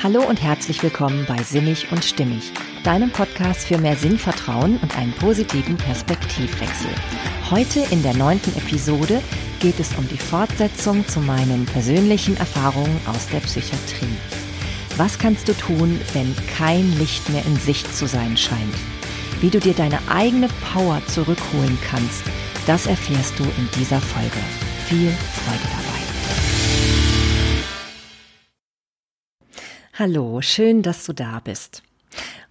Hallo und herzlich willkommen bei Sinnig und Stimmig, deinem Podcast für mehr Sinnvertrauen und einen positiven Perspektivwechsel. Heute in der neunten Episode geht es um die Fortsetzung zu meinen persönlichen Erfahrungen aus der Psychiatrie. Was kannst du tun, wenn kein Licht mehr in Sicht zu sein scheint? Wie du dir deine eigene Power zurückholen kannst, das erfährst du in dieser Folge. Viel Freude dabei. Hallo, schön, dass du da bist.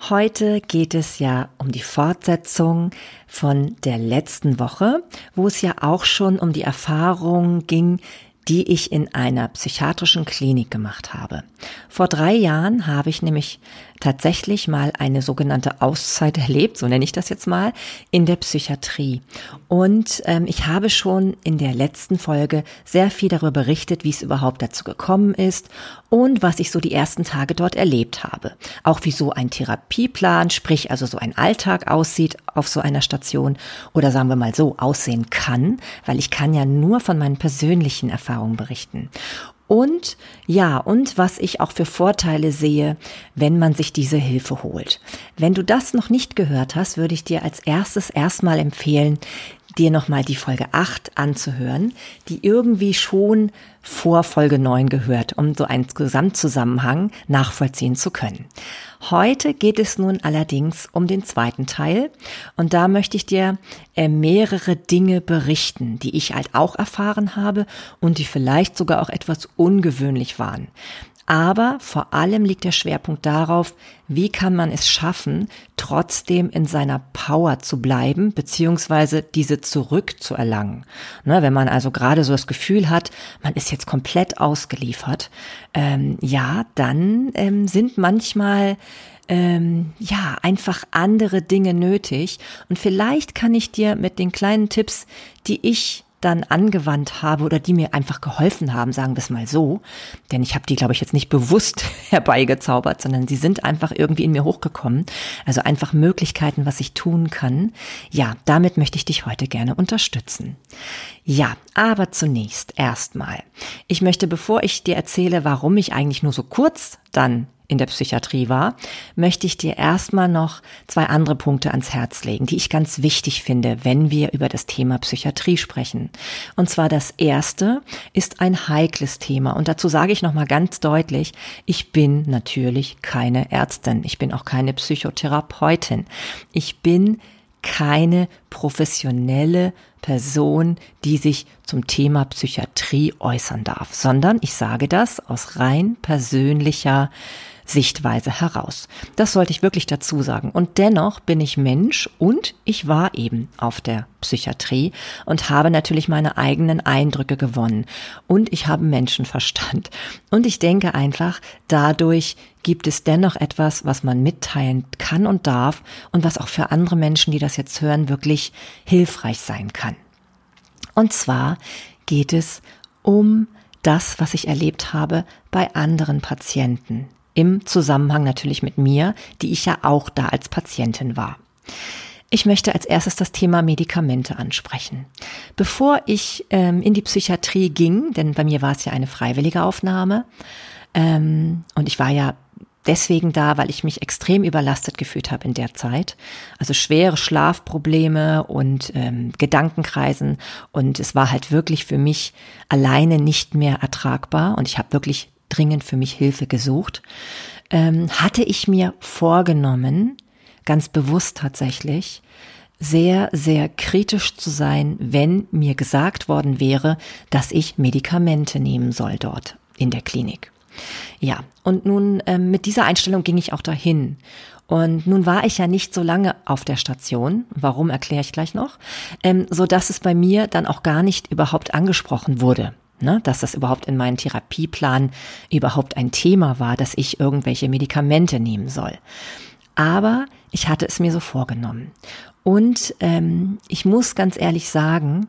Heute geht es ja um die Fortsetzung von der letzten Woche, wo es ja auch schon um die Erfahrung ging, die ich in einer psychiatrischen Klinik gemacht habe. Vor drei Jahren habe ich nämlich tatsächlich mal eine sogenannte Auszeit erlebt, so nenne ich das jetzt mal, in der Psychiatrie. Und ähm, ich habe schon in der letzten Folge sehr viel darüber berichtet, wie es überhaupt dazu gekommen ist und was ich so die ersten Tage dort erlebt habe. Auch wie so ein Therapieplan, sprich also so ein Alltag aussieht auf so einer Station oder sagen wir mal so aussehen kann, weil ich kann ja nur von meinen persönlichen Erfahrungen berichten. Und ja, und was ich auch für Vorteile sehe, wenn man sich diese Hilfe holt. Wenn du das noch nicht gehört hast, würde ich dir als erstes erstmal empfehlen, dir nochmal die Folge 8 anzuhören, die irgendwie schon vor Folge 9 gehört, um so einen Gesamtzusammenhang nachvollziehen zu können. Heute geht es nun allerdings um den zweiten Teil und da möchte ich dir äh, mehrere Dinge berichten, die ich halt auch erfahren habe und die vielleicht sogar auch etwas ungewöhnlich waren. Aber vor allem liegt der Schwerpunkt darauf, wie kann man es schaffen, trotzdem in seiner Power zu bleiben, beziehungsweise diese zurückzuerlangen. Ne, wenn man also gerade so das Gefühl hat, man ist jetzt komplett ausgeliefert, ähm, ja, dann ähm, sind manchmal ähm, ja, einfach andere Dinge nötig. Und vielleicht kann ich dir mit den kleinen Tipps, die ich dann angewandt habe oder die mir einfach geholfen haben, sagen wir es mal so, denn ich habe die, glaube ich, jetzt nicht bewusst herbeigezaubert, sondern sie sind einfach irgendwie in mir hochgekommen. Also einfach Möglichkeiten, was ich tun kann. Ja, damit möchte ich dich heute gerne unterstützen. Ja, aber zunächst erstmal. Ich möchte, bevor ich dir erzähle, warum ich eigentlich nur so kurz dann in der Psychiatrie war, möchte ich dir erstmal noch zwei andere Punkte ans Herz legen, die ich ganz wichtig finde, wenn wir über das Thema Psychiatrie sprechen. Und zwar das erste ist ein heikles Thema. Und dazu sage ich nochmal ganz deutlich, ich bin natürlich keine Ärztin. Ich bin auch keine Psychotherapeutin. Ich bin keine professionelle Person, die sich zum Thema Psychiatrie äußern darf, sondern ich sage das aus rein persönlicher Sichtweise heraus. Das sollte ich wirklich dazu sagen. Und dennoch bin ich Mensch und ich war eben auf der Psychiatrie und habe natürlich meine eigenen Eindrücke gewonnen. Und ich habe Menschenverstand. Und ich denke einfach, dadurch gibt es dennoch etwas, was man mitteilen kann und darf und was auch für andere Menschen, die das jetzt hören, wirklich hilfreich sein kann. Und zwar geht es um das, was ich erlebt habe bei anderen Patienten, im Zusammenhang natürlich mit mir, die ich ja auch da als Patientin war. Ich möchte als erstes das Thema Medikamente ansprechen. Bevor ich ähm, in die Psychiatrie ging, denn bei mir war es ja eine freiwillige Aufnahme, ähm, und ich war ja deswegen da, weil ich mich extrem überlastet gefühlt habe in der Zeit. Also schwere Schlafprobleme und ähm, Gedankenkreisen. Und es war halt wirklich für mich alleine nicht mehr ertragbar. Und ich habe wirklich dringend für mich Hilfe gesucht, ähm, hatte ich mir vorgenommen, ganz bewusst tatsächlich, sehr, sehr kritisch zu sein, wenn mir gesagt worden wäre, dass ich Medikamente nehmen soll dort in der Klinik. Ja, und nun ähm, mit dieser Einstellung ging ich auch dahin. Und nun war ich ja nicht so lange auf der Station, warum erkläre ich gleich noch, ähm, so dass es bei mir dann auch gar nicht überhaupt angesprochen wurde ne, dass das überhaupt in meinem Therapieplan überhaupt ein Thema war, dass ich irgendwelche Medikamente nehmen soll. Aber ich hatte es mir so vorgenommen. Und ähm, ich muss ganz ehrlich sagen,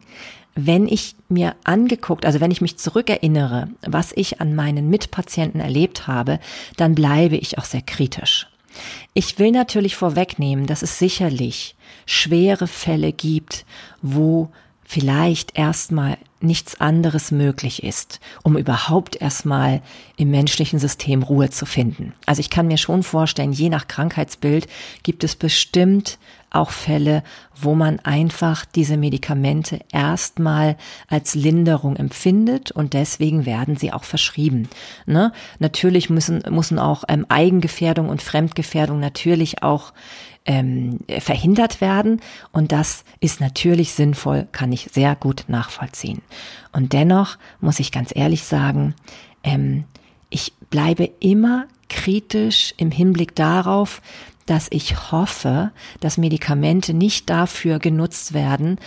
wenn ich mir angeguckt, also wenn ich mich zurückerinnere, was ich an meinen Mitpatienten erlebt habe, dann bleibe ich auch sehr kritisch. Ich will natürlich vorwegnehmen, dass es sicherlich schwere Fälle gibt, wo vielleicht erstmal nichts anderes möglich ist, um überhaupt erstmal im menschlichen System Ruhe zu finden. Also ich kann mir schon vorstellen, je nach Krankheitsbild gibt es bestimmt auch Fälle, wo man einfach diese Medikamente erstmal als Linderung empfindet und deswegen werden sie auch verschrieben. Ne? Natürlich müssen, müssen auch ähm, Eigengefährdung und Fremdgefährdung natürlich auch ähm, verhindert werden. Und das ist natürlich sinnvoll, kann ich sehr gut nachvollziehen. Und dennoch muss ich ganz ehrlich sagen, ähm, ich bleibe immer kritisch im Hinblick darauf, dass ich hoffe, dass Medikamente nicht dafür genutzt werden,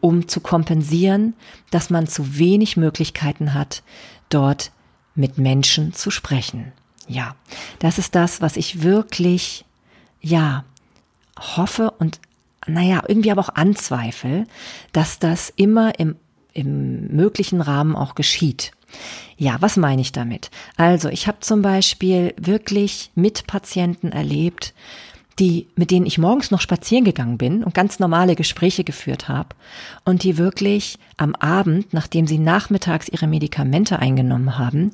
um zu kompensieren, dass man zu wenig Möglichkeiten hat, dort mit Menschen zu sprechen. Ja, das ist das, was ich wirklich, ja, hoffe und naja, irgendwie aber auch anzweifle, dass das immer im, im möglichen Rahmen auch geschieht. Ja, was meine ich damit? Also, ich habe zum Beispiel wirklich mit Patienten erlebt, die, mit denen ich morgens noch spazieren gegangen bin und ganz normale Gespräche geführt habe und die wirklich am Abend, nachdem sie nachmittags ihre Medikamente eingenommen haben,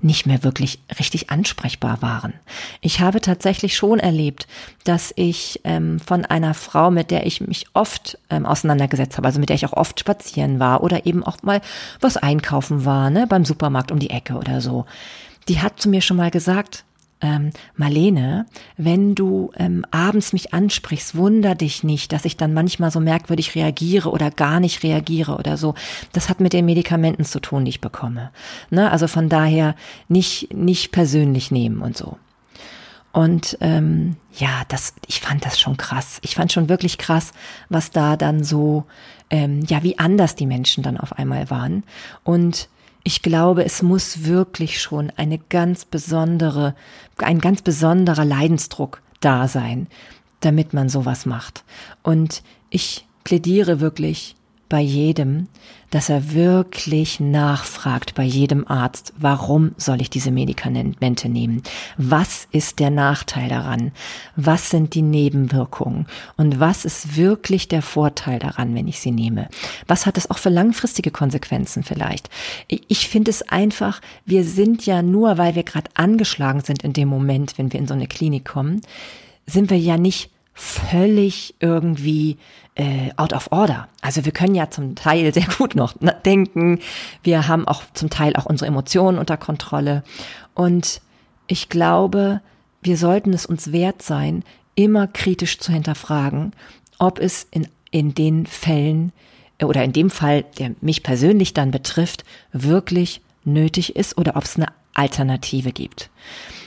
nicht mehr wirklich richtig ansprechbar waren. Ich habe tatsächlich schon erlebt, dass ich ähm, von einer Frau, mit der ich mich oft ähm, auseinandergesetzt habe, also mit der ich auch oft spazieren war oder eben auch mal was einkaufen war, ne, beim Supermarkt um die Ecke oder so, die hat zu mir schon mal gesagt, ähm, Marlene, wenn du ähm, abends mich ansprichst, wunder dich nicht, dass ich dann manchmal so merkwürdig reagiere oder gar nicht reagiere oder so. Das hat mit den Medikamenten zu tun, die ich bekomme. Ne? Also von daher nicht, nicht persönlich nehmen und so. Und ähm, ja, das, ich fand das schon krass. Ich fand schon wirklich krass, was da dann so, ähm, ja, wie anders die Menschen dann auf einmal waren. Und ich glaube, es muss wirklich schon eine ganz besondere, ein ganz besonderer Leidensdruck da sein, damit man sowas macht. Und ich plädiere wirklich bei jedem, dass er wirklich nachfragt bei jedem Arzt, warum soll ich diese Medikamente nehmen? Was ist der Nachteil daran? Was sind die Nebenwirkungen? Und was ist wirklich der Vorteil daran, wenn ich sie nehme? Was hat es auch für langfristige Konsequenzen vielleicht? Ich finde es einfach, wir sind ja nur, weil wir gerade angeschlagen sind in dem Moment, wenn wir in so eine Klinik kommen, sind wir ja nicht völlig irgendwie äh, out of order. Also wir können ja zum Teil sehr gut noch denken. Wir haben auch zum Teil auch unsere Emotionen unter Kontrolle. Und ich glaube, wir sollten es uns wert sein, immer kritisch zu hinterfragen, ob es in, in den Fällen äh, oder in dem Fall, der mich persönlich dann betrifft, wirklich nötig ist oder ob es eine Alternative gibt.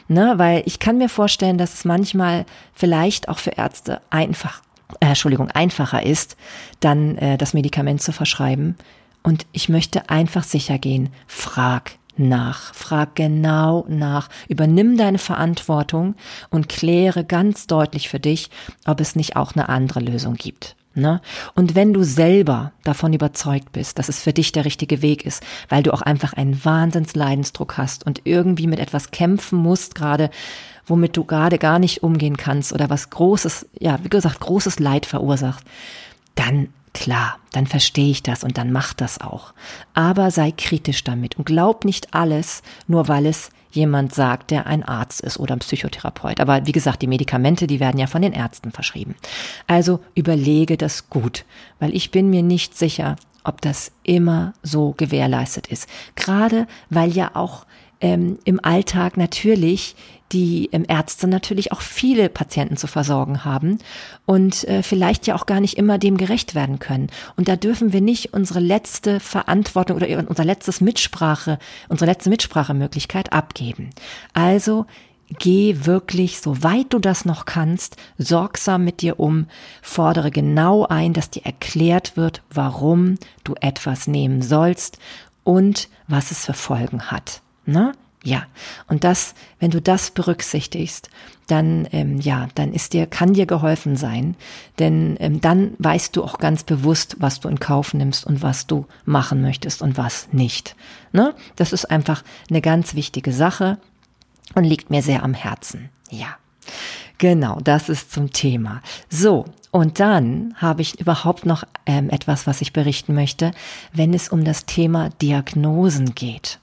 Ne, weil ich kann mir vorstellen, dass es manchmal vielleicht auch für Ärzte einfach, äh, Entschuldigung, einfacher ist, dann äh, das Medikament zu verschreiben. Und ich möchte einfach sicher gehen, frag nach, frag genau nach, übernimm deine Verantwortung und kläre ganz deutlich für dich, ob es nicht auch eine andere Lösung gibt. Ne? Und wenn du selber davon überzeugt bist, dass es für dich der richtige Weg ist, weil du auch einfach einen Wahnsinnsleidensdruck hast und irgendwie mit etwas kämpfen musst, gerade womit du gerade gar nicht umgehen kannst oder was großes, ja, wie gesagt, großes Leid verursacht, dann klar, dann verstehe ich das und dann mach das auch. Aber sei kritisch damit und glaub nicht alles, nur weil es jemand sagt, der ein Arzt ist oder ein Psychotherapeut. Aber wie gesagt, die Medikamente, die werden ja von den Ärzten verschrieben. Also überlege das gut, weil ich bin mir nicht sicher, ob das immer so gewährleistet ist. Gerade weil ja auch ähm, im Alltag natürlich die ähm, Ärzte natürlich auch viele Patienten zu versorgen haben und äh, vielleicht ja auch gar nicht immer dem gerecht werden können. Und da dürfen wir nicht unsere letzte Verantwortung oder unser letztes Mitsprache, unsere letzte Mitsprachemöglichkeit abgeben. Also Geh wirklich, soweit du das noch kannst, sorgsam mit dir um, fordere genau ein, dass dir erklärt wird, warum du etwas nehmen sollst und was es für Folgen hat. Ne? Ja, und das, wenn du das berücksichtigst, dann ähm, ja, dann ist dir kann dir geholfen sein, denn ähm, dann weißt du auch ganz bewusst, was du in Kauf nimmst und was du machen möchtest und was nicht. Ne? Das ist einfach eine ganz wichtige Sache und liegt mir sehr am Herzen. Ja. Genau, das ist zum Thema. So, und dann habe ich überhaupt noch ähm, etwas, was ich berichten möchte, wenn es um das Thema Diagnosen geht.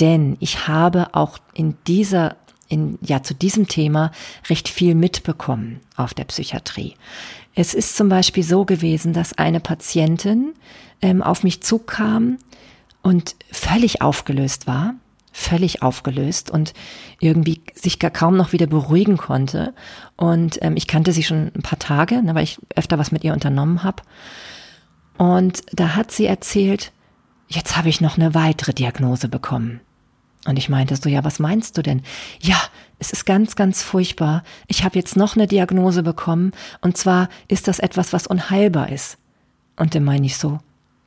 Denn ich habe auch in dieser in, ja, zu diesem Thema recht viel mitbekommen auf der Psychiatrie. Es ist zum Beispiel so gewesen, dass eine Patientin ähm, auf mich zukam und völlig aufgelöst war, völlig aufgelöst und irgendwie sich gar kaum noch wieder beruhigen konnte. Und ähm, ich kannte sie schon ein paar Tage, ne, weil ich öfter was mit ihr unternommen habe. Und da hat sie erzählt, jetzt habe ich noch eine weitere Diagnose bekommen. Und ich meinte so, ja, was meinst du denn? Ja, es ist ganz, ganz furchtbar. Ich habe jetzt noch eine Diagnose bekommen, und zwar ist das etwas, was unheilbar ist. Und dann meine ich so,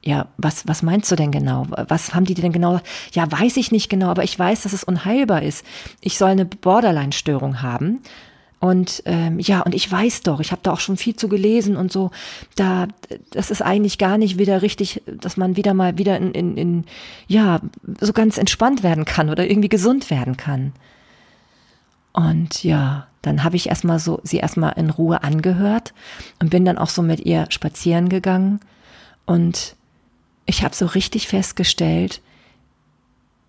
ja, was, was meinst du denn genau? Was haben die denn genau? Ja, weiß ich nicht genau, aber ich weiß, dass es unheilbar ist. Ich soll eine Borderline-Störung haben. Und ähm, ja, und ich weiß doch, ich habe da auch schon viel zu gelesen und so, da, das ist eigentlich gar nicht wieder richtig, dass man wieder mal wieder in, in, in ja, so ganz entspannt werden kann oder irgendwie gesund werden kann. Und ja, dann habe ich erstmal so, sie erstmal in Ruhe angehört und bin dann auch so mit ihr spazieren gegangen. Und ich habe so richtig festgestellt,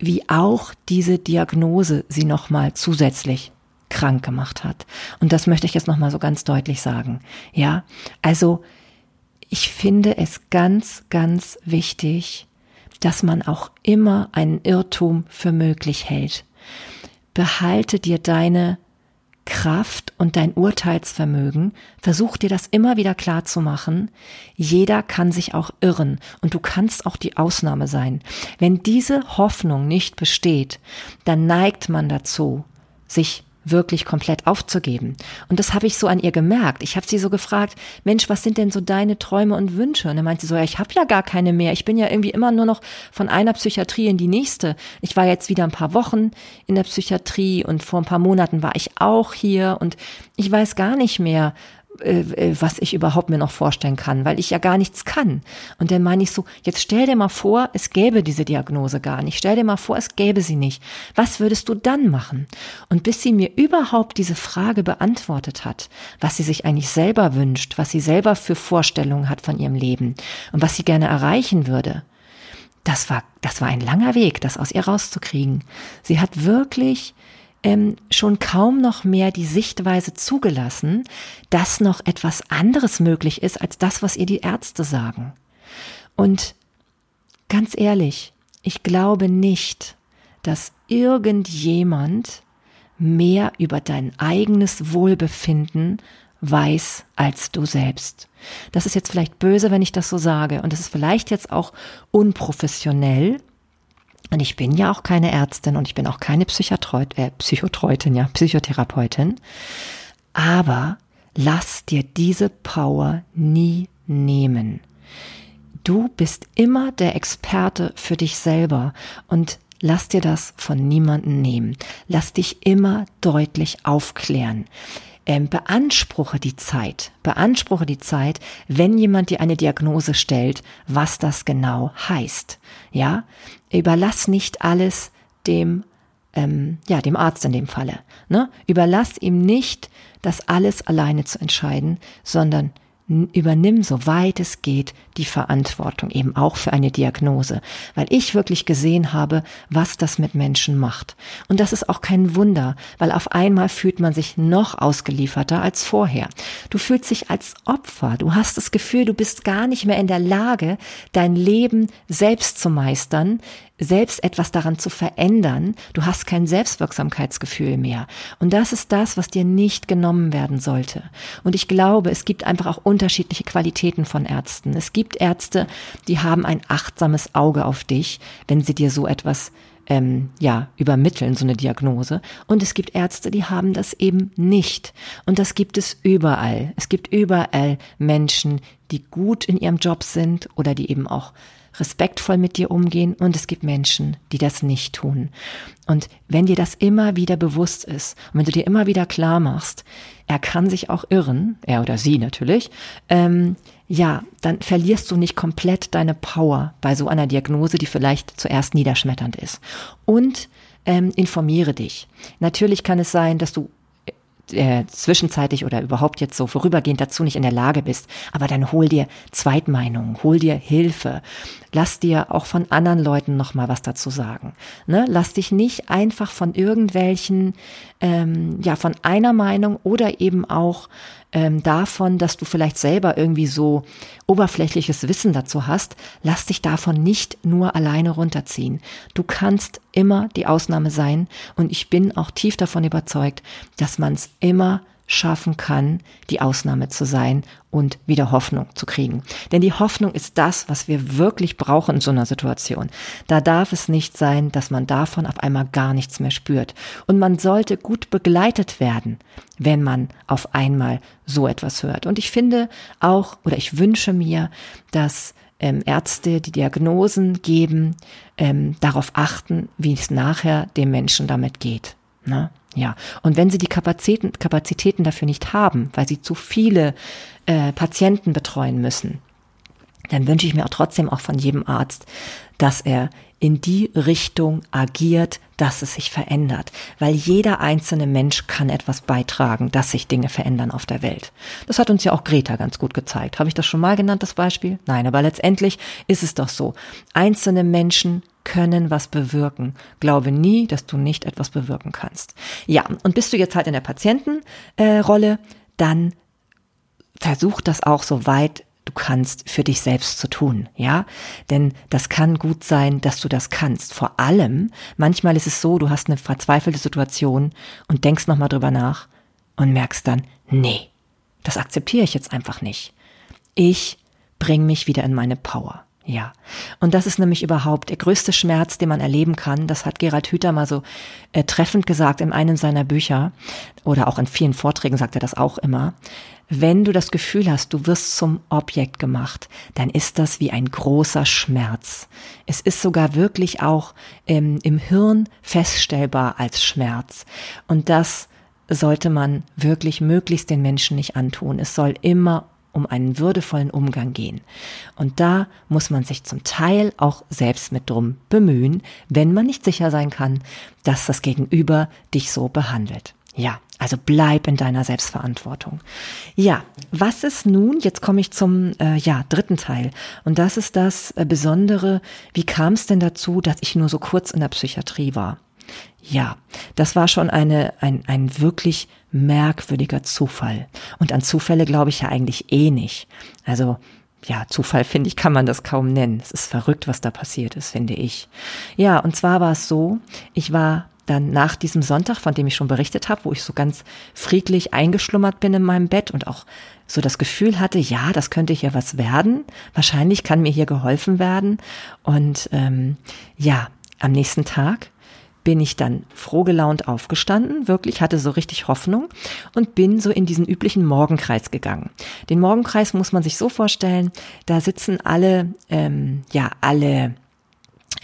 wie auch diese Diagnose sie nochmal zusätzlich krank gemacht hat. Und das möchte ich jetzt nochmal so ganz deutlich sagen. Ja, also ich finde es ganz, ganz wichtig, dass man auch immer einen Irrtum für möglich hält. Behalte dir deine Kraft und dein Urteilsvermögen, versuch dir das immer wieder klar zu machen. Jeder kann sich auch irren und du kannst auch die Ausnahme sein. Wenn diese Hoffnung nicht besteht, dann neigt man dazu, sich wirklich komplett aufzugeben. Und das habe ich so an ihr gemerkt. Ich habe sie so gefragt, Mensch, was sind denn so deine Träume und Wünsche? Und dann meinte sie so, ja, ich habe ja gar keine mehr. Ich bin ja irgendwie immer nur noch von einer Psychiatrie in die nächste. Ich war jetzt wieder ein paar Wochen in der Psychiatrie und vor ein paar Monaten war ich auch hier und ich weiß gar nicht mehr, was ich überhaupt mir noch vorstellen kann, weil ich ja gar nichts kann. Und dann meine ich so, jetzt stell dir mal vor, es gäbe diese Diagnose gar nicht. Stell dir mal vor, es gäbe sie nicht. Was würdest du dann machen? Und bis sie mir überhaupt diese Frage beantwortet hat, was sie sich eigentlich selber wünscht, was sie selber für Vorstellungen hat von ihrem Leben und was sie gerne erreichen würde, das war, das war ein langer Weg, das aus ihr rauszukriegen. Sie hat wirklich ähm, schon kaum noch mehr die Sichtweise zugelassen, dass noch etwas anderes möglich ist als das, was ihr die Ärzte sagen. Und ganz ehrlich, ich glaube nicht, dass irgendjemand mehr über dein eigenes Wohlbefinden weiß als du selbst. Das ist jetzt vielleicht böse, wenn ich das so sage, und das ist vielleicht jetzt auch unprofessionell, und ich bin ja auch keine Ärztin und ich bin auch keine Psychotheraut, äh, Psychotherapeutin, ja, Psychotherapeutin. Aber lass dir diese Power nie nehmen. Du bist immer der Experte für dich selber und lass dir das von niemandem nehmen. Lass dich immer deutlich aufklären ähm, beanspruche die Zeit, beanspruche die Zeit, wenn jemand dir eine Diagnose stellt, was das genau heißt. Ja, überlass nicht alles dem ähm, ja, dem Arzt in dem Falle. Ne? Überlass ihm nicht, das alles alleine zu entscheiden, sondern übernimm, soweit es geht, die Verantwortung eben auch für eine Diagnose, weil ich wirklich gesehen habe, was das mit Menschen macht. Und das ist auch kein Wunder, weil auf einmal fühlt man sich noch ausgelieferter als vorher. Du fühlst dich als Opfer, du hast das Gefühl, du bist gar nicht mehr in der Lage, dein Leben selbst zu meistern, selbst etwas daran zu verändern. Du hast kein Selbstwirksamkeitsgefühl mehr. Und das ist das, was dir nicht genommen werden sollte. Und ich glaube, es gibt einfach auch unterschiedliche Qualitäten von Ärzten. Es gibt Ärzte, die haben ein achtsames Auge auf dich, wenn sie dir so etwas ähm, ja, übermitteln, so eine Diagnose. Und es gibt Ärzte, die haben das eben nicht. Und das gibt es überall. Es gibt überall Menschen, die gut in ihrem Job sind oder die eben auch respektvoll mit dir umgehen und es gibt Menschen, die das nicht tun. Und wenn dir das immer wieder bewusst ist und wenn du dir immer wieder klar machst, er kann sich auch irren, er oder sie natürlich, ähm, ja, dann verlierst du nicht komplett deine Power bei so einer Diagnose, die vielleicht zuerst niederschmetternd ist. Und ähm, informiere dich. Natürlich kann es sein, dass du äh, zwischenzeitlich oder überhaupt jetzt so vorübergehend dazu nicht in der Lage bist, aber dann hol dir Zweitmeinungen, hol dir Hilfe, lass dir auch von anderen Leuten noch mal was dazu sagen. Ne? Lass dich nicht einfach von irgendwelchen, ähm, ja, von einer Meinung oder eben auch ähm, davon, dass du vielleicht selber irgendwie so oberflächliches Wissen dazu hast, lass dich davon nicht nur alleine runterziehen. Du kannst immer die Ausnahme sein und ich bin auch tief davon überzeugt, dass man es immer schaffen kann, die Ausnahme zu sein und wieder Hoffnung zu kriegen. Denn die Hoffnung ist das, was wir wirklich brauchen in so einer Situation. Da darf es nicht sein, dass man davon auf einmal gar nichts mehr spürt. Und man sollte gut begleitet werden, wenn man auf einmal so etwas hört. Und ich finde auch, oder ich wünsche mir, dass ähm, Ärzte, die Diagnosen geben, ähm, darauf achten, wie es nachher dem Menschen damit geht. Ne? Ja, und wenn sie die Kapazitäten, Kapazitäten dafür nicht haben, weil sie zu viele äh, Patienten betreuen müssen, dann wünsche ich mir auch trotzdem auch von jedem Arzt, dass er in die Richtung agiert, dass es sich verändert. Weil jeder einzelne Mensch kann etwas beitragen, dass sich Dinge verändern auf der Welt. Das hat uns ja auch Greta ganz gut gezeigt. Habe ich das schon mal genannt, das Beispiel? Nein, aber letztendlich ist es doch so. Einzelne Menschen können was bewirken. Glaube nie, dass du nicht etwas bewirken kannst. Ja, und bist du jetzt halt in der Patientenrolle, äh, dann versuch das auch so weit du kannst für dich selbst zu tun, ja? Denn das kann gut sein, dass du das kannst. Vor allem, manchmal ist es so, du hast eine verzweifelte Situation und denkst nochmal drüber nach und merkst dann, nee, das akzeptiere ich jetzt einfach nicht. Ich bring mich wieder in meine Power. Ja, und das ist nämlich überhaupt der größte Schmerz, den man erleben kann. Das hat Gerald Hüther mal so äh, treffend gesagt in einem seiner Bücher oder auch in vielen Vorträgen sagt er das auch immer. Wenn du das Gefühl hast, du wirst zum Objekt gemacht, dann ist das wie ein großer Schmerz. Es ist sogar wirklich auch ähm, im Hirn feststellbar als Schmerz. Und das sollte man wirklich möglichst den Menschen nicht antun. Es soll immer um einen würdevollen Umgang gehen. Und da muss man sich zum Teil auch selbst mit drum bemühen, wenn man nicht sicher sein kann, dass das Gegenüber dich so behandelt. Ja, also bleib in deiner Selbstverantwortung. Ja, was ist nun? Jetzt komme ich zum äh, ja dritten Teil und das ist das äh, Besondere. Wie kam es denn dazu, dass ich nur so kurz in der Psychiatrie war? Ja, das war schon eine, ein, ein wirklich merkwürdiger Zufall. Und an Zufälle glaube ich ja eigentlich eh nicht. Also, ja, Zufall finde ich, kann man das kaum nennen. Es ist verrückt, was da passiert ist, finde ich. Ja, und zwar war es so, ich war dann nach diesem Sonntag, von dem ich schon berichtet habe, wo ich so ganz friedlich eingeschlummert bin in meinem Bett und auch so das Gefühl hatte, ja, das könnte hier was werden. Wahrscheinlich kann mir hier geholfen werden. Und ähm, ja, am nächsten Tag bin ich dann frohgelaunt aufgestanden, wirklich hatte so richtig Hoffnung und bin so in diesen üblichen Morgenkreis gegangen. Den Morgenkreis muss man sich so vorstellen, da sitzen alle, ähm, ja, alle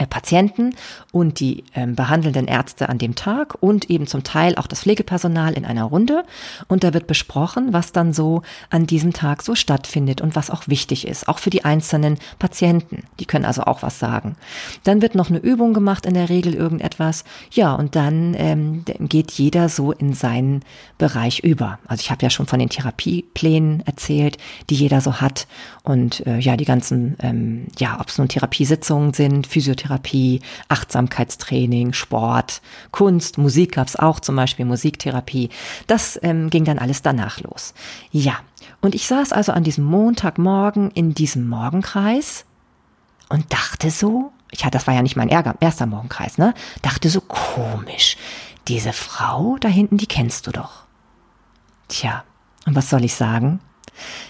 Patienten und die ähm, behandelnden Ärzte an dem Tag und eben zum Teil auch das Pflegepersonal in einer Runde. Und da wird besprochen, was dann so an diesem Tag so stattfindet und was auch wichtig ist, auch für die einzelnen Patienten. Die können also auch was sagen. Dann wird noch eine Übung gemacht, in der Regel irgendetwas. Ja, und dann ähm, geht jeder so in seinen Bereich über. Also ich habe ja schon von den Therapieplänen erzählt, die jeder so hat. Und äh, ja, die ganzen, ähm, ja, ob es nun Therapiesitzungen sind, Physiotherapie, Therapie, Achtsamkeitstraining, Sport, Kunst, Musik gab's auch, zum Beispiel Musiktherapie. Das ähm, ging dann alles danach los. Ja, und ich saß also an diesem Montagmorgen in diesem Morgenkreis und dachte so, ich hatte, das war ja nicht mein Ärger, erster Morgenkreis, ne? Dachte so komisch. Diese Frau da hinten, die kennst du doch. Tja, und was soll ich sagen?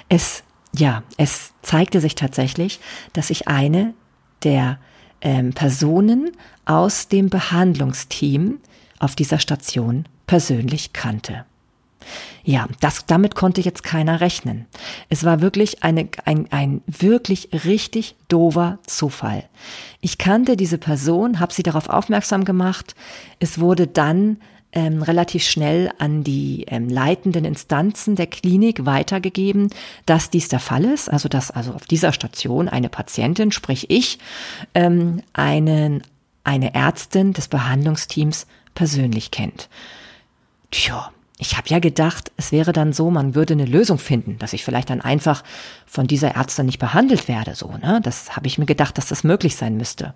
Es, ja, es zeigte sich tatsächlich, dass ich eine der ähm, Personen aus dem Behandlungsteam auf dieser Station persönlich kannte. Ja, das, damit konnte jetzt keiner rechnen. Es war wirklich eine, ein, ein wirklich richtig dover Zufall. Ich kannte diese Person, habe sie darauf aufmerksam gemacht. Es wurde dann ähm, relativ schnell an die ähm, leitenden Instanzen der Klinik weitergegeben, dass dies der Fall ist, also dass also auf dieser Station eine Patientin, sprich ich, ähm, einen, eine Ärztin des Behandlungsteams persönlich kennt. Tja, ich habe ja gedacht, es wäre dann so, man würde eine Lösung finden, dass ich vielleicht dann einfach von dieser Ärztin nicht behandelt werde, so, ne? Das habe ich mir gedacht, dass das möglich sein müsste.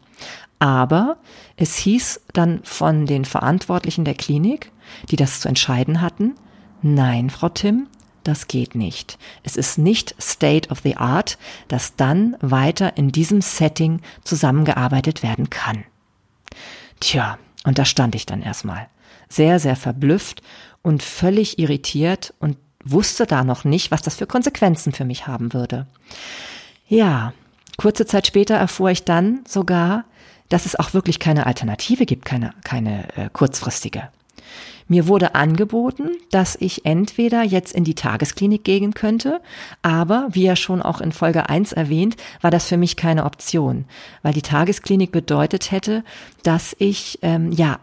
Aber es hieß dann von den Verantwortlichen der Klinik, die das zu entscheiden hatten, nein, Frau Tim, das geht nicht. Es ist nicht State of the Art, dass dann weiter in diesem Setting zusammengearbeitet werden kann. Tja, und da stand ich dann erstmal. Sehr, sehr verblüfft und völlig irritiert und wusste da noch nicht, was das für Konsequenzen für mich haben würde. Ja, kurze Zeit später erfuhr ich dann sogar, dass es auch wirklich keine Alternative gibt, keine, keine äh, kurzfristige. Mir wurde angeboten, dass ich entweder jetzt in die Tagesklinik gehen könnte, aber wie ja schon auch in Folge 1 erwähnt, war das für mich keine Option, weil die Tagesklinik bedeutet hätte, dass ich ähm, ja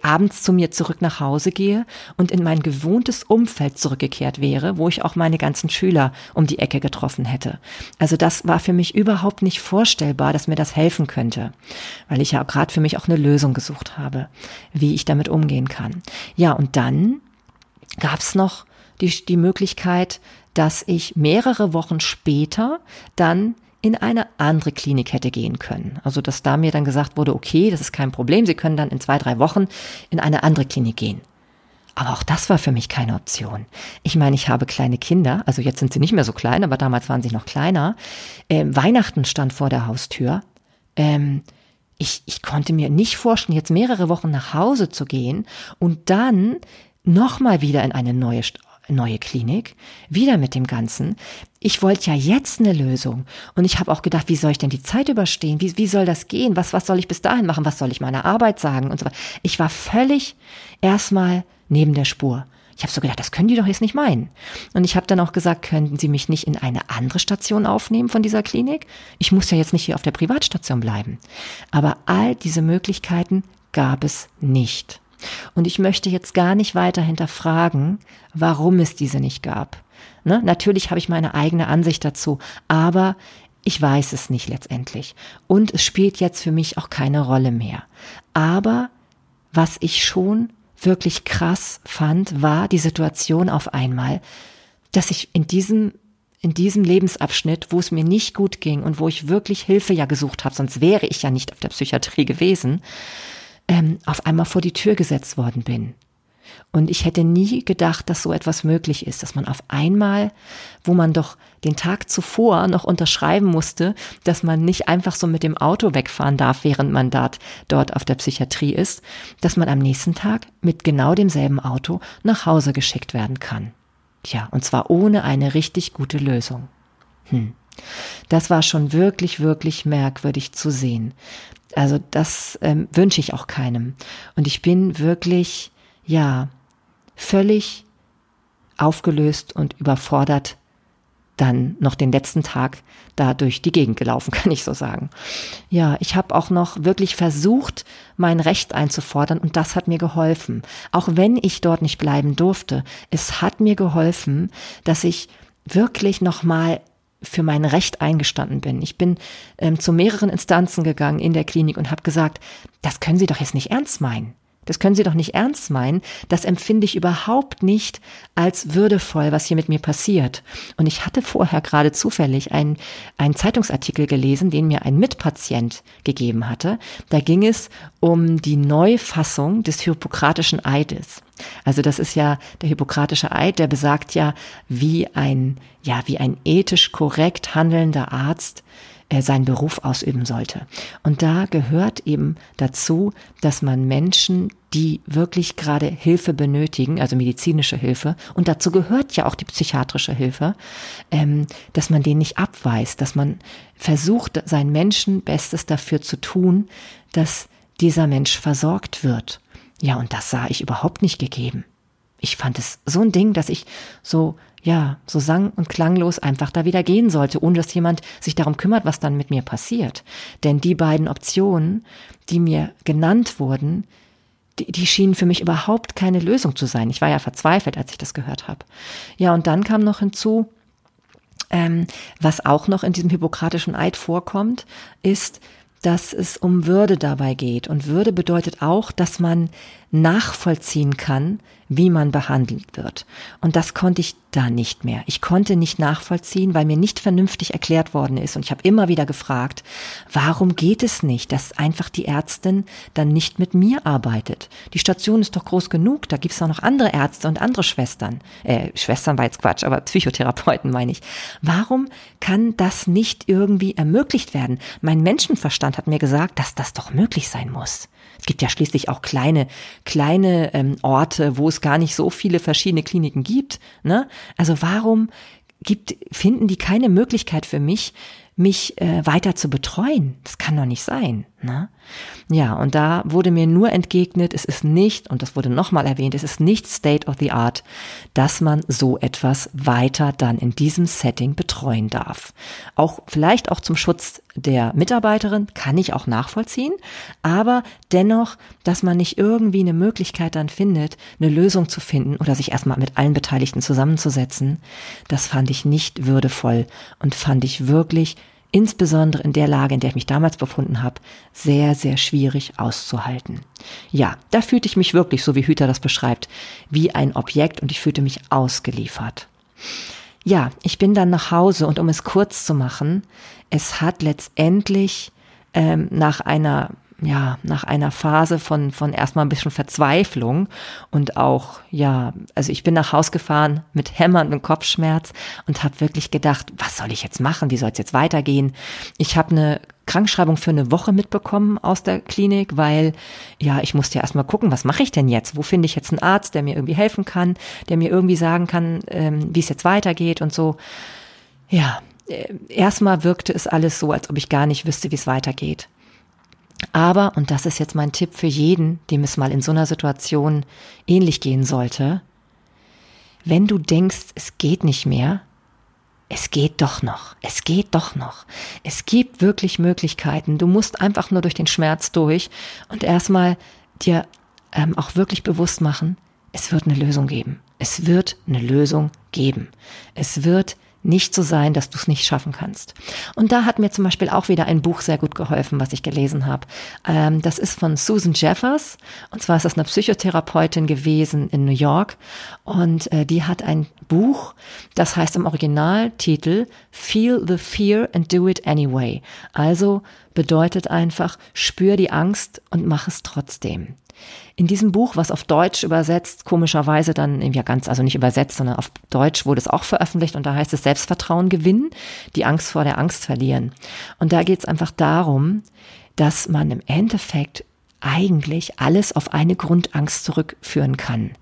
abends zu mir zurück nach Hause gehe und in mein gewohntes Umfeld zurückgekehrt wäre, wo ich auch meine ganzen Schüler um die Ecke getroffen hätte. Also das war für mich überhaupt nicht vorstellbar, dass mir das helfen könnte, weil ich ja gerade für mich auch eine Lösung gesucht habe, wie ich damit umgehen kann. Ja, und dann gab es noch die, die Möglichkeit, dass ich mehrere Wochen später dann in eine andere Klinik hätte gehen können. Also dass da mir dann gesagt wurde, okay, das ist kein Problem, Sie können dann in zwei, drei Wochen in eine andere Klinik gehen. Aber auch das war für mich keine Option. Ich meine, ich habe kleine Kinder, also jetzt sind sie nicht mehr so klein, aber damals waren sie noch kleiner. Ähm, Weihnachten stand vor der Haustür. Ähm, ich, ich konnte mir nicht vorstellen, jetzt mehrere Wochen nach Hause zu gehen und dann nochmal wieder in eine neue, neue Klinik, wieder mit dem Ganzen. Ich wollte ja jetzt eine Lösung. Und ich habe auch gedacht, wie soll ich denn die Zeit überstehen? Wie, wie soll das gehen? Was, was soll ich bis dahin machen? Was soll ich meiner Arbeit sagen? Und so weiter. Ich war völlig erstmal neben der Spur. Ich habe so gedacht, das können die doch jetzt nicht meinen. Und ich habe dann auch gesagt, könnten Sie mich nicht in eine andere Station aufnehmen von dieser Klinik? Ich muss ja jetzt nicht hier auf der Privatstation bleiben. Aber all diese Möglichkeiten gab es nicht. Und ich möchte jetzt gar nicht weiter hinterfragen, warum es diese nicht gab. Ne? Natürlich habe ich meine eigene Ansicht dazu, aber ich weiß es nicht letztendlich. Und es spielt jetzt für mich auch keine Rolle mehr. Aber was ich schon wirklich krass fand, war die Situation auf einmal, dass ich in diesem in diesem Lebensabschnitt, wo es mir nicht gut ging und wo ich wirklich Hilfe ja gesucht habe, sonst wäre ich ja nicht auf der Psychiatrie gewesen, ähm, auf einmal vor die Tür gesetzt worden bin. Und ich hätte nie gedacht, dass so etwas möglich ist, dass man auf einmal, wo man doch den Tag zuvor noch unterschreiben musste, dass man nicht einfach so mit dem Auto wegfahren darf, während man dort, dort auf der Psychiatrie ist, dass man am nächsten Tag mit genau demselben Auto nach Hause geschickt werden kann. Tja, und zwar ohne eine richtig gute Lösung. Hm. Das war schon wirklich, wirklich merkwürdig zu sehen. Also das ähm, wünsche ich auch keinem. Und ich bin wirklich, ja, völlig aufgelöst und überfordert dann noch den letzten Tag da durch die Gegend gelaufen, kann ich so sagen. Ja, ich habe auch noch wirklich versucht, mein Recht einzufordern und das hat mir geholfen. Auch wenn ich dort nicht bleiben durfte, es hat mir geholfen, dass ich wirklich noch mal für mein Recht eingestanden bin. Ich bin ähm, zu mehreren Instanzen gegangen in der Klinik und habe gesagt, das können Sie doch jetzt nicht ernst meinen. Das können Sie doch nicht ernst meinen. Das empfinde ich überhaupt nicht als würdevoll, was hier mit mir passiert. Und ich hatte vorher gerade zufällig einen, einen Zeitungsartikel gelesen, den mir ein Mitpatient gegeben hatte. Da ging es um die Neufassung des Hippokratischen Eides. Also das ist ja der Hippokratische Eid, der besagt ja, wie ein, ja, wie ein ethisch korrekt handelnder Arzt er seinen Beruf ausüben sollte. Und da gehört eben dazu, dass man Menschen, die wirklich gerade Hilfe benötigen, also medizinische Hilfe, und dazu gehört ja auch die psychiatrische Hilfe, ähm, dass man den nicht abweist, dass man versucht, sein Menschenbestes dafür zu tun, dass dieser Mensch versorgt wird. Ja, und das sah ich überhaupt nicht gegeben. Ich fand es so ein Ding, dass ich so ja, so sang- und klanglos einfach da wieder gehen sollte, ohne dass jemand sich darum kümmert, was dann mit mir passiert. Denn die beiden Optionen, die mir genannt wurden, die, die schienen für mich überhaupt keine Lösung zu sein. Ich war ja verzweifelt, als ich das gehört habe. Ja, und dann kam noch hinzu, ähm, was auch noch in diesem hippokratischen Eid vorkommt, ist, dass es um Würde dabei geht. Und Würde bedeutet auch, dass man nachvollziehen kann, wie man behandelt wird. Und das konnte ich da nicht mehr. Ich konnte nicht nachvollziehen, weil mir nicht vernünftig erklärt worden ist. Und ich habe immer wieder gefragt, warum geht es nicht, dass einfach die Ärztin dann nicht mit mir arbeitet? Die Station ist doch groß genug, da gibt es auch noch andere Ärzte und andere Schwestern. Äh, Schwestern war jetzt Quatsch, aber Psychotherapeuten meine ich. Warum kann das nicht irgendwie ermöglicht werden? Mein Menschenverstand hat mir gesagt, dass das doch möglich sein muss. Es gibt ja schließlich auch kleine, kleine ähm, Orte, wo es gar nicht so viele verschiedene Kliniken gibt. Ne? Also warum gibt, finden die keine Möglichkeit für mich, mich äh, weiter zu betreuen. Das kann doch nicht sein. Ne? Ja, und da wurde mir nur entgegnet, es ist nicht, und das wurde nochmal erwähnt, es ist nicht State of the Art, dass man so etwas weiter dann in diesem Setting betreuen darf. Auch vielleicht auch zum Schutz der Mitarbeiterin kann ich auch nachvollziehen, aber dennoch, dass man nicht irgendwie eine Möglichkeit dann findet, eine Lösung zu finden oder sich erstmal mit allen Beteiligten zusammenzusetzen, das fand ich nicht würdevoll und fand ich wirklich insbesondere in der Lage, in der ich mich damals befunden habe, sehr, sehr schwierig auszuhalten. Ja, da fühlte ich mich wirklich, so wie Hüter das beschreibt, wie ein Objekt und ich fühlte mich ausgeliefert. Ja, ich bin dann nach Hause und um es kurz zu machen, es hat letztendlich ähm, nach einer ja, nach einer Phase von, von erstmal ein bisschen Verzweiflung und auch, ja, also ich bin nach Haus gefahren mit hämmerndem Kopfschmerz und habe wirklich gedacht, was soll ich jetzt machen? Wie soll es jetzt weitergehen? Ich habe eine Krankschreibung für eine Woche mitbekommen aus der Klinik, weil ja, ich musste ja erstmal gucken, was mache ich denn jetzt? Wo finde ich jetzt einen Arzt, der mir irgendwie helfen kann, der mir irgendwie sagen kann, ähm, wie es jetzt weitergeht und so. Ja, äh, erstmal wirkte es alles so, als ob ich gar nicht wüsste, wie es weitergeht. Aber, und das ist jetzt mein Tipp für jeden, dem es mal in so einer Situation ähnlich gehen sollte, wenn du denkst, es geht nicht mehr, es geht doch noch, es geht doch noch. Es gibt wirklich Möglichkeiten. Du musst einfach nur durch den Schmerz durch und erstmal dir ähm, auch wirklich bewusst machen, es wird eine Lösung geben. Es wird eine Lösung geben. Es wird nicht so sein, dass du es nicht schaffen kannst. Und da hat mir zum Beispiel auch wieder ein Buch sehr gut geholfen, was ich gelesen habe. Ähm, das ist von Susan Jeffers. Und zwar ist das eine Psychotherapeutin gewesen in New York. Und äh, die hat ein Buch, das heißt im Originaltitel Feel the Fear and Do It Anyway. Also bedeutet einfach, spür die Angst und mach es trotzdem. In diesem Buch, was auf Deutsch übersetzt, komischerweise dann ja ganz, also nicht übersetzt, sondern auf Deutsch wurde es auch veröffentlicht und da heißt es Selbstvertrauen gewinnen, die Angst vor der Angst verlieren. Und da geht es einfach darum, dass man im Endeffekt eigentlich alles auf eine Grundangst zurückführen kann.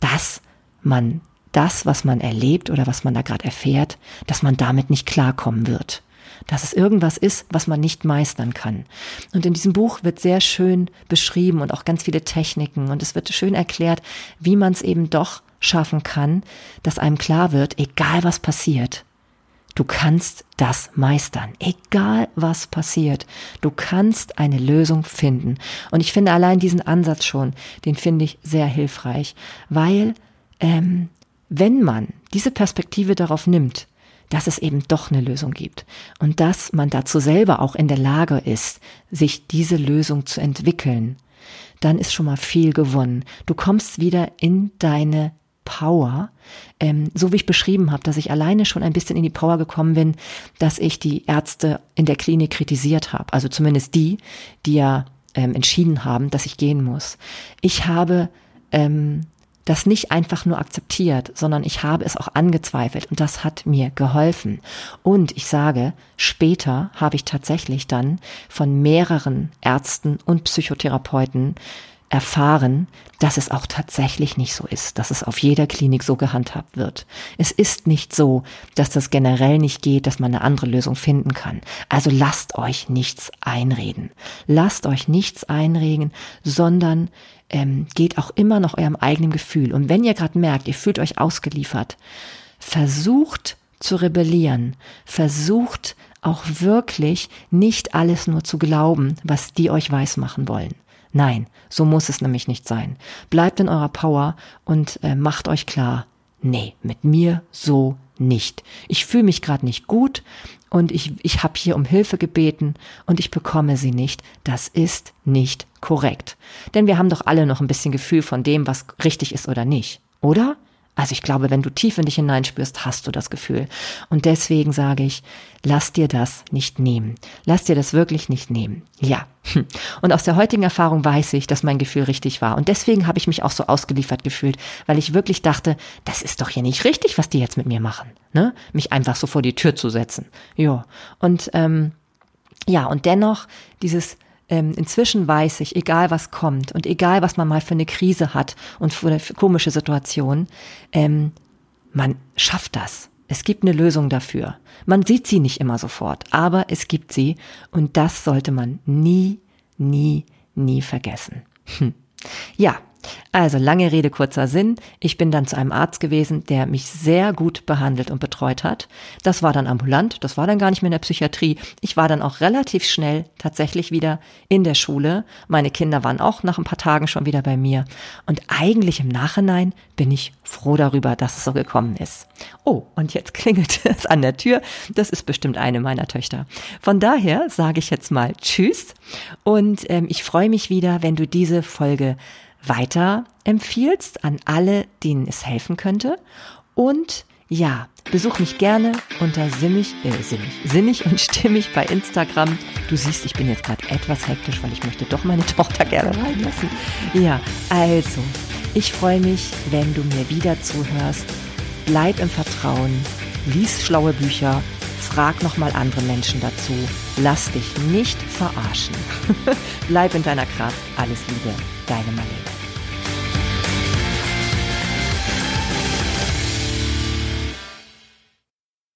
Dass man das, was man erlebt oder was man da gerade erfährt, dass man damit nicht klarkommen wird dass es irgendwas ist, was man nicht meistern kann. Und in diesem Buch wird sehr schön beschrieben und auch ganz viele Techniken und es wird schön erklärt, wie man es eben doch schaffen kann, dass einem klar wird, egal was passiert, Du kannst das meistern, egal was passiert. Du kannst eine Lösung finden. Und ich finde allein diesen Ansatz schon, den finde ich sehr hilfreich, weil ähm, wenn man diese Perspektive darauf nimmt, dass es eben doch eine Lösung gibt und dass man dazu selber auch in der Lage ist, sich diese Lösung zu entwickeln, dann ist schon mal viel gewonnen. Du kommst wieder in deine Power, ähm, so wie ich beschrieben habe, dass ich alleine schon ein bisschen in die Power gekommen bin, dass ich die Ärzte in der Klinik kritisiert habe, also zumindest die, die ja ähm, entschieden haben, dass ich gehen muss. Ich habe ähm, das nicht einfach nur akzeptiert, sondern ich habe es auch angezweifelt und das hat mir geholfen. Und ich sage, später habe ich tatsächlich dann von mehreren Ärzten und Psychotherapeuten erfahren, dass es auch tatsächlich nicht so ist, dass es auf jeder Klinik so gehandhabt wird. Es ist nicht so, dass das generell nicht geht, dass man eine andere Lösung finden kann. Also lasst euch nichts einreden. Lasst euch nichts einreden, sondern ähm, geht auch immer nach eurem eigenen Gefühl. Und wenn ihr gerade merkt, ihr fühlt euch ausgeliefert, versucht zu rebellieren, versucht auch wirklich nicht alles nur zu glauben, was die euch weismachen wollen. Nein, so muss es nämlich nicht sein. Bleibt in eurer Power und äh, macht euch klar, nee, mit mir so nicht. Ich fühle mich gerade nicht gut und ich, ich habe hier um Hilfe gebeten und ich bekomme sie nicht. Das ist nicht korrekt. Denn wir haben doch alle noch ein bisschen Gefühl von dem, was richtig ist oder nicht, oder? Also ich glaube, wenn du tief in dich hineinspürst, hast du das Gefühl. Und deswegen sage ich, lass dir das nicht nehmen. Lass dir das wirklich nicht nehmen. Ja. Und aus der heutigen Erfahrung weiß ich, dass mein Gefühl richtig war. Und deswegen habe ich mich auch so ausgeliefert gefühlt, weil ich wirklich dachte, das ist doch hier nicht richtig, was die jetzt mit mir machen. Ne? Mich einfach so vor die Tür zu setzen. Ja. Und ähm, ja, und dennoch dieses ähm, inzwischen weiß ich, egal was kommt und egal was man mal für eine Krise hat und für eine komische Situation, ähm, man schafft das. Es gibt eine Lösung dafür. Man sieht sie nicht immer sofort, aber es gibt sie und das sollte man nie, nie, nie vergessen. Hm. Ja, also lange Rede, kurzer Sinn. Ich bin dann zu einem Arzt gewesen, der mich sehr gut behandelt und betreut hat. Das war dann ambulant, das war dann gar nicht mehr in der Psychiatrie. Ich war dann auch relativ schnell tatsächlich wieder in der Schule. Meine Kinder waren auch nach ein paar Tagen schon wieder bei mir. Und eigentlich im Nachhinein bin ich froh darüber, dass es so gekommen ist. Oh, und jetzt klingelt es an der Tür. Das ist bestimmt eine meiner Töchter. Von daher sage ich jetzt mal Tschüss und ähm, ich freue mich wieder, wenn du diese Folge weiter empfiehlst an alle, denen es helfen könnte. Und ja, besuch mich gerne unter sinnig, äh, sinnig, sinnig und stimmig bei Instagram. Du siehst, ich bin jetzt gerade etwas hektisch, weil ich möchte doch meine Tochter gerne reinlassen. Ja, also, ich freue mich, wenn du mir wieder zuhörst. Bleib im Vertrauen, lies schlaue Bücher, frag nochmal andere Menschen dazu. Lass dich nicht verarschen. Bleib in deiner Kraft. Alles Liebe, deine Marlene.